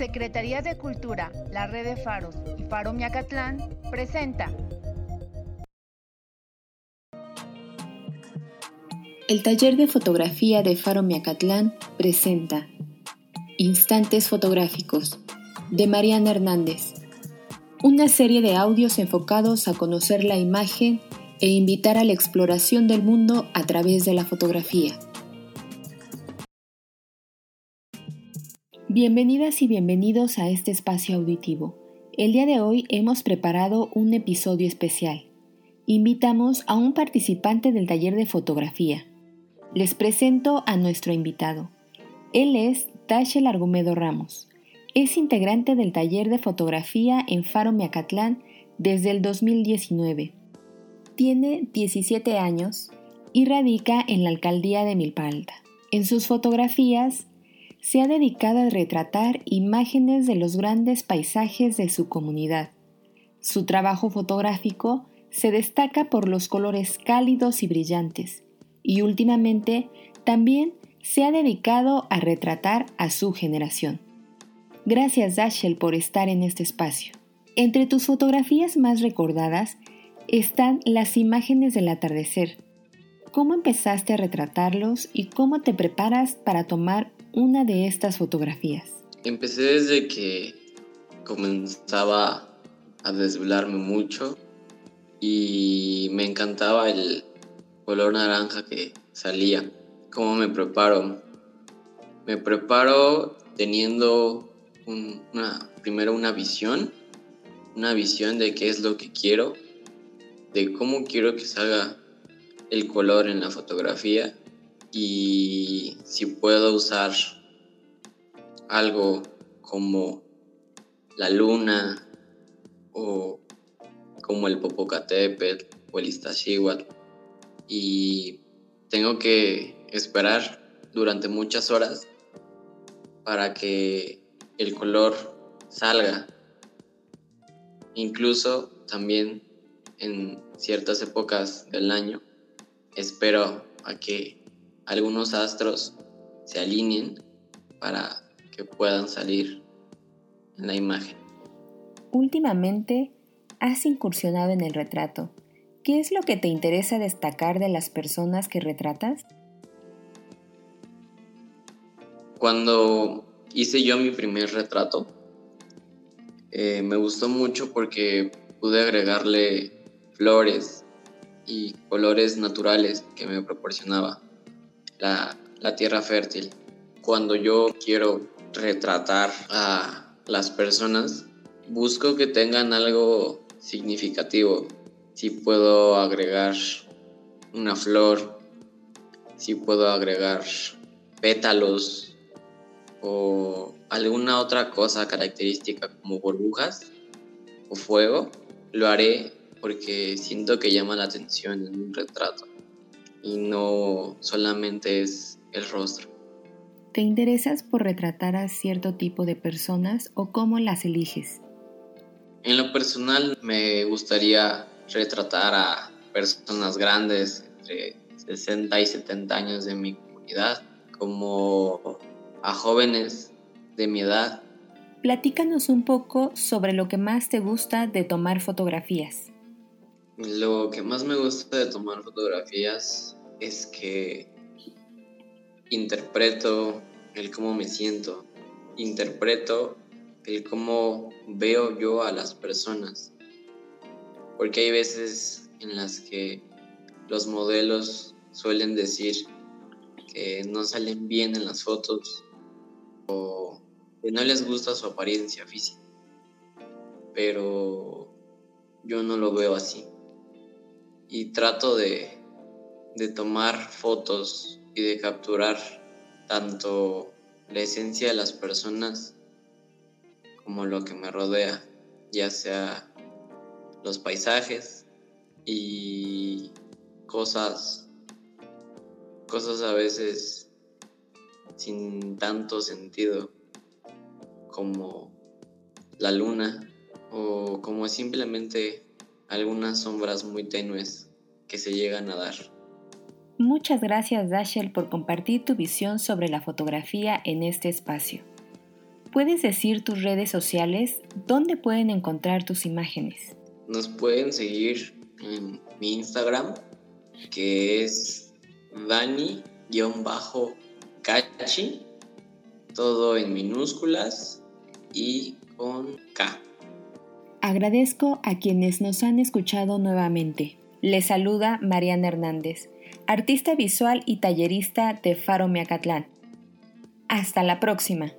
Secretaría de Cultura, la Red de Faros y Faro Miacatlán presenta. El taller de fotografía de Faro Miacatlán presenta. Instantes fotográficos de Mariana Hernández, una serie de audios enfocados a conocer la imagen e invitar a la exploración del mundo a través de la fotografía. Bienvenidas y bienvenidos a este espacio auditivo. El día de hoy hemos preparado un episodio especial. Invitamos a un participante del taller de fotografía. Les presento a nuestro invitado. Él es Tashel Argumedo Ramos. Es integrante del taller de fotografía en Faro Miacatlán desde el 2019. Tiene 17 años y radica en la alcaldía de Milpalta. En sus fotografías se ha dedicado a retratar imágenes de los grandes paisajes de su comunidad. Su trabajo fotográfico se destaca por los colores cálidos y brillantes, y últimamente también se ha dedicado a retratar a su generación. Gracias Dashel por estar en este espacio. Entre tus fotografías más recordadas están las imágenes del atardecer. ¿Cómo empezaste a retratarlos y cómo te preparas para tomar una de estas fotografías? Empecé desde que comenzaba a desvelarme mucho y me encantaba el color naranja que salía. ¿Cómo me preparo? Me preparo teniendo una, primero una visión, una visión de qué es lo que quiero, de cómo quiero que salga el color en la fotografía y si puedo usar algo como la luna o como el Popocatépetl o el Iztaccíhuatl y tengo que esperar durante muchas horas para que el color salga. Incluso también en ciertas épocas del año espero a que algunos astros se alineen para que puedan salir en la imagen. Últimamente has incursionado en el retrato. ¿Qué es lo que te interesa destacar de las personas que retratas? Cuando hice yo mi primer retrato, eh, me gustó mucho porque pude agregarle flores y colores naturales que me proporcionaba la, tierra fértil. Cuando yo quiero retratar a las personas, busco que tengan algo significativo. Si puedo agregar una flor, si puedo agregar pétalos o alguna otra cosa característica como burbujas o fuego, lo haré porque siento que llama la atención en un retrato y no solamente es el rostro. ¿Te interesas por retratar a cierto tipo de personas o cómo las eliges? En lo personal me gustaría retratar a personas grandes entre 60 y 70 años de mi comunidad, como a jóvenes de mi edad. Platícanos un poco sobre lo que más te gusta de tomar fotografías. Lo que más me gusta de tomar fotografías es que interpreto el cómo me siento, interpreto el cómo veo yo a las personas. Porque hay veces en las que los modelos suelen decir que no salen bien en las fotos o que no les gusta su apariencia física. Pero yo no lo veo así y trato de, tomar fotos y de capturar tanto la esencia de las personas como lo que me rodea, ya sea los paisajes y cosas, cosas a veces sin tanto sentido como la luna o como simplemente algunas sombras muy tenues que se llegan a dar. Muchas gracias Dashel por compartir tu visión sobre la fotografía en este espacio. ¿Puedes decir tus redes sociales? ¿Dónde pueden encontrar tus imágenes? Nos pueden seguir en mi Instagram, que es Dani-Cachi, todo en minúsculas y con K. Agradezco a quienes nos han escuchado nuevamente. Les saluda Mariana Hernández, artista visual y tallerista de Faro Miacatlán. Hasta la próxima.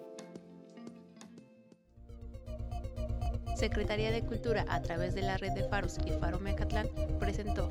Secretaría de Cultura a través de la red de Faros y Faro Miacatlán presentó